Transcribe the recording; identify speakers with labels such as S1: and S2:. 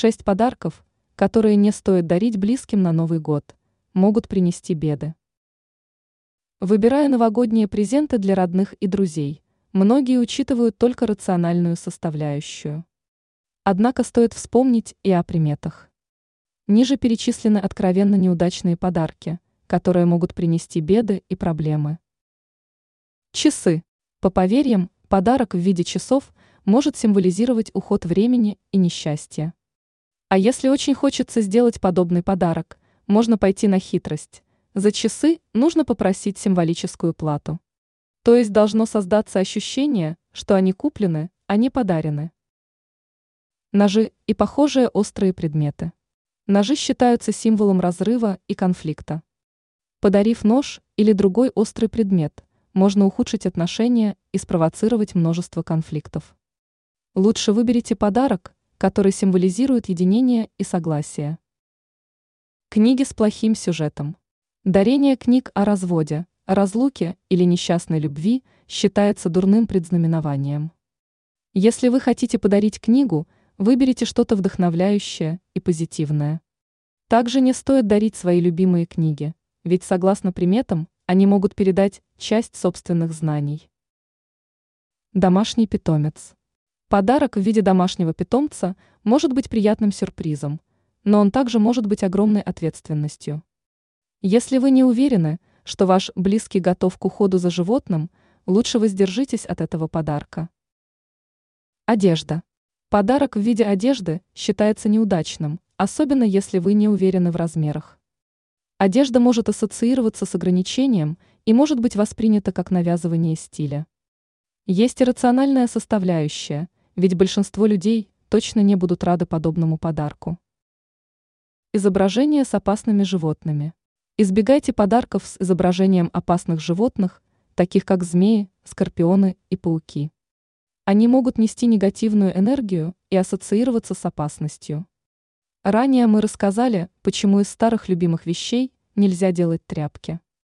S1: Шесть подарков, которые не стоит дарить близким на Новый год, могут принести беды. Выбирая новогодние презенты для родных и друзей, многие учитывают только рациональную составляющую. Однако стоит вспомнить и о приметах. Ниже перечислены откровенно неудачные подарки, которые могут принести беды и проблемы. Часы. По поверьям, подарок в виде часов может символизировать уход времени и несчастье. А если очень хочется сделать подобный подарок, можно пойти на хитрость. За часы нужно попросить символическую плату. То есть должно создаться ощущение, что они куплены, а не подарены. Ножи и похожие острые предметы. Ножи считаются символом разрыва и конфликта. Подарив нож или другой острый предмет, можно ухудшить отношения и спровоцировать множество конфликтов. Лучше выберите подарок, который символизирует единение и согласие. Книги с плохим сюжетом. Дарение книг о разводе, разлуке или несчастной любви считается дурным предзнаменованием. Если вы хотите подарить книгу, выберите что-то вдохновляющее и позитивное. Также не стоит дарить свои любимые книги, ведь согласно приметам, они могут передать часть собственных знаний. Домашний питомец. Подарок в виде домашнего питомца может быть приятным сюрпризом, но он также может быть огромной ответственностью. Если вы не уверены, что ваш близкий готов к уходу за животным, лучше воздержитесь от этого подарка. Одежда. Подарок в виде одежды считается неудачным, особенно если вы не уверены в размерах. Одежда может ассоциироваться с ограничением и может быть воспринята как навязывание стиля. Есть и рациональная составляющая – ведь большинство людей точно не будут рады подобному подарку. Изображение с опасными животными. Избегайте подарков с изображением опасных животных, таких как змеи, скорпионы и пауки. Они могут нести негативную энергию и ассоциироваться с опасностью. Ранее мы рассказали, почему из старых любимых вещей нельзя делать тряпки.